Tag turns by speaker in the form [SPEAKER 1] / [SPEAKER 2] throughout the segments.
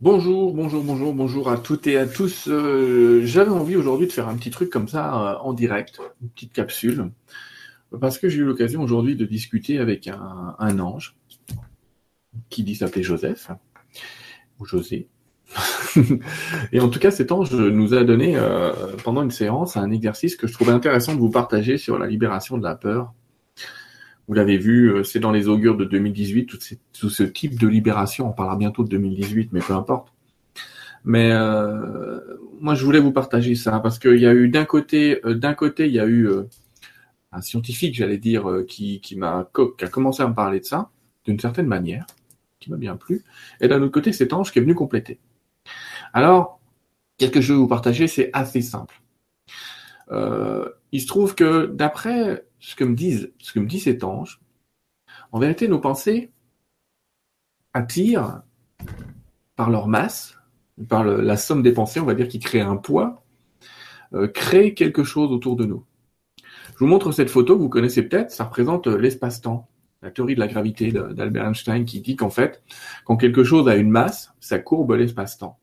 [SPEAKER 1] Bonjour, bonjour, bonjour, bonjour à toutes et à tous. Euh, J'avais envie aujourd'hui de faire un petit truc comme ça euh, en direct, une petite capsule, parce que j'ai eu l'occasion aujourd'hui de discuter avec un, ange qui dit s'appeler Joseph ou José. et en tout cas, cet ange nous a donné euh, pendant une séance un exercice que je trouvais intéressant de vous partager sur la libération de la peur. Vous l'avez vu, euh, c'est dans les augures de 2018, tout, ce type de libération. On parlera bientôt de 2018, mais peu importe. Mais euh, moi, je voulais vous partager ça parce qu'il y a eu d'un côté, euh, d'un côté, il y a eu euh, un scientifique, j'allais dire, qui, qui m'a qui a commencé à me parler de ça d'une certaine manière, qui m'a bien plu. Et d'un autre côté, cet ange qui est venu compléter. Alors, qu'est-ce que je vais vous partager? C'est assez simple. Euh, il se trouve que d'après ce que me disent, ce que dit cet ange, en vérité, nos pensées attirent par leur masse, par la somme des pensées, on va dire, qui crée un poids, euh, crée quelque chose autour de nous. Je vous montre cette photo vous connaissez peut-être, ça représente euh, l'espace-temps, la théorie de la gravité d'Albert Einstein qui dit qu'en fait, quand quelque chose a une masse, ça courbe l'espace-temps.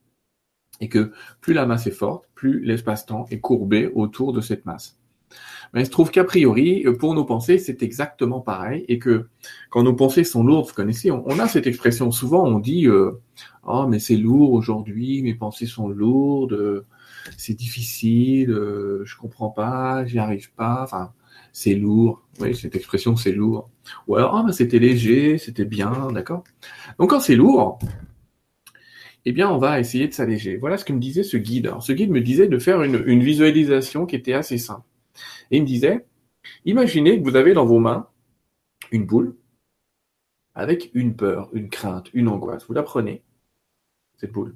[SPEAKER 1] Et que plus la masse est forte, plus l'espace-temps est courbé autour de cette masse. Mais il se trouve qu'a priori, pour nos pensées, c'est exactement pareil, et que quand nos pensées sont lourdes, vous connaissez, on, on a cette expression souvent, on dit euh, oh mais c'est lourd aujourd'hui, mes pensées sont lourdes, c'est difficile, euh, je comprends pas, j'y arrive pas, enfin c'est lourd, oui cette expression c'est lourd. Ou alors oh mais c'était léger, c'était bien, d'accord? Donc quand c'est lourd, eh bien, on va essayer de s'alléger. Voilà ce que me disait ce guide. Ce guide me disait de faire une, visualisation qui était assez simple. Et il me disait, imaginez que vous avez dans vos mains une boule avec une peur, une crainte, une angoisse. Vous la prenez, cette boule,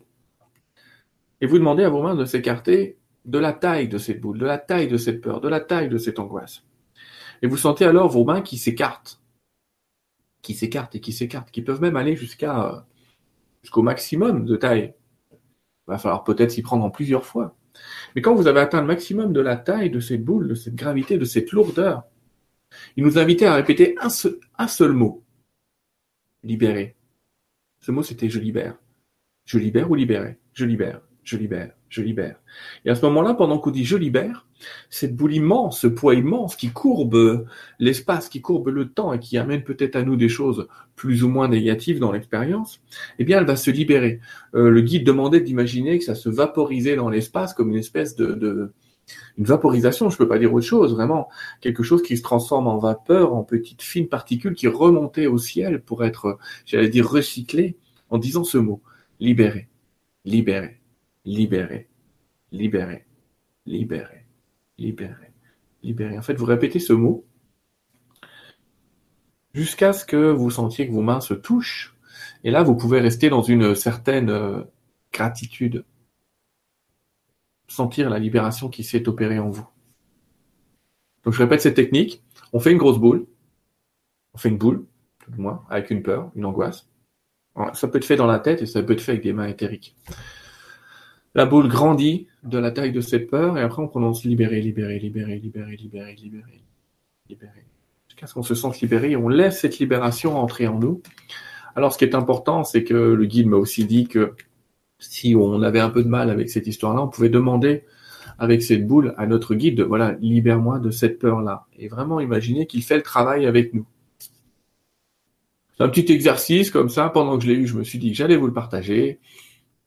[SPEAKER 1] et vous demandez à vos mains de s'écarter de la taille de cette boule, de la taille de cette peur, de la taille de cette angoisse. Et vous sentez alors vos mains qui s'écartent, qui s'écartent et qui s'écartent, qui peuvent même aller jusqu'à jusqu'au maximum de taille. Il va falloir peut-être s'y prendre en plusieurs fois. Mais quand vous avez atteint le maximum de la taille de cette boule, de cette gravité, de cette lourdeur, il nous invitait à répéter un seul, un seul mot. Libérer. Ce mot, c'était je libère. Je libère ou libérer? Je libère, je libère, je libère. Et à ce moment-là, pendant qu'on dit je libère, cette boule immense, ce poids immense qui courbe l'espace, qui courbe le temps et qui amène peut-être à nous des choses plus ou moins négatives dans l'expérience, eh bien, elle va se libérer. Euh, le guide demandait d'imaginer que ça se vaporisait dans l'espace comme une espèce de, une vaporisation, je peux pas dire autre chose, vraiment quelque chose qui se transforme en vapeur, en petites fines particules qui remontaient au ciel pour être, j'allais dire, recyclées en disant ce mot libérer, libérer, libérer, libérer, libérer libérer, libérer. En fait, vous répétez ce mot jusqu'à ce que vous sentiez que vos mains se touchent. Et là, vous pouvez rester dans une certaine euh, gratitude, sentir la libération qui s'est opérée en vous. Donc, je répète cette technique. On fait une grosse boule. On fait une boule, tout du moins, avec une peur, une angoisse. Ça peut être fait dans la tête et ça peut être fait avec des mains éthériques. La boule grandit de la taille de cette peur et après on prononce libérer, libérer, libérer, libérer, libérer, libérer, libérer. Jusqu'à ce qu'on se sente libéré on laisse cette libération entrer en nous. Alors ce qui est important, c'est que le guide m'a aussi dit que si on avait un peu de mal avec cette histoire-là, on pouvait demander avec cette boule à notre guide, de, voilà, libère-moi de cette peur-là. Et vraiment imaginer qu'il fait le travail avec nous. C'est un petit exercice comme ça, pendant que je l'ai eu, je me suis dit que j'allais vous le partager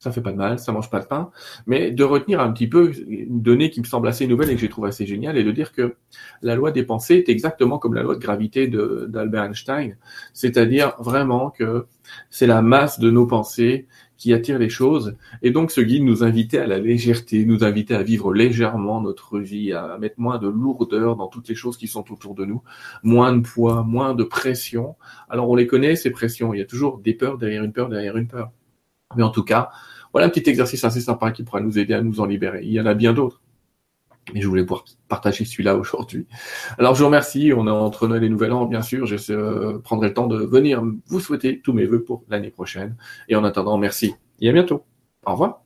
[SPEAKER 1] ça fait pas de mal, ça mange pas de pain, mais de retenir un petit peu une donnée qui me semble assez nouvelle et que j'ai trouvé assez géniale, et de dire que la loi des pensées est exactement comme la loi de gravité d'Albert Einstein, c'est-à-dire vraiment que c'est la masse de nos pensées qui attire les choses, et donc ce guide nous invitait à la légèreté, nous invitait à vivre légèrement notre vie, à mettre moins de lourdeur dans toutes les choses qui sont autour de nous, moins de poids, moins de pression. Alors on les connaît ces pressions, il y a toujours des peurs derrière une peur derrière une peur. Mais en tout cas, voilà un petit exercice assez sympa qui pourra nous aider à nous en libérer. Il y en a bien d'autres. Mais je voulais pouvoir partager celui-là aujourd'hui. Alors je vous remercie. On est entre Noël et Nouvel An, bien sûr. Je euh, prendrai le temps de venir vous souhaiter tous mes voeux pour l'année prochaine. Et en attendant, merci. Et à bientôt. Au revoir.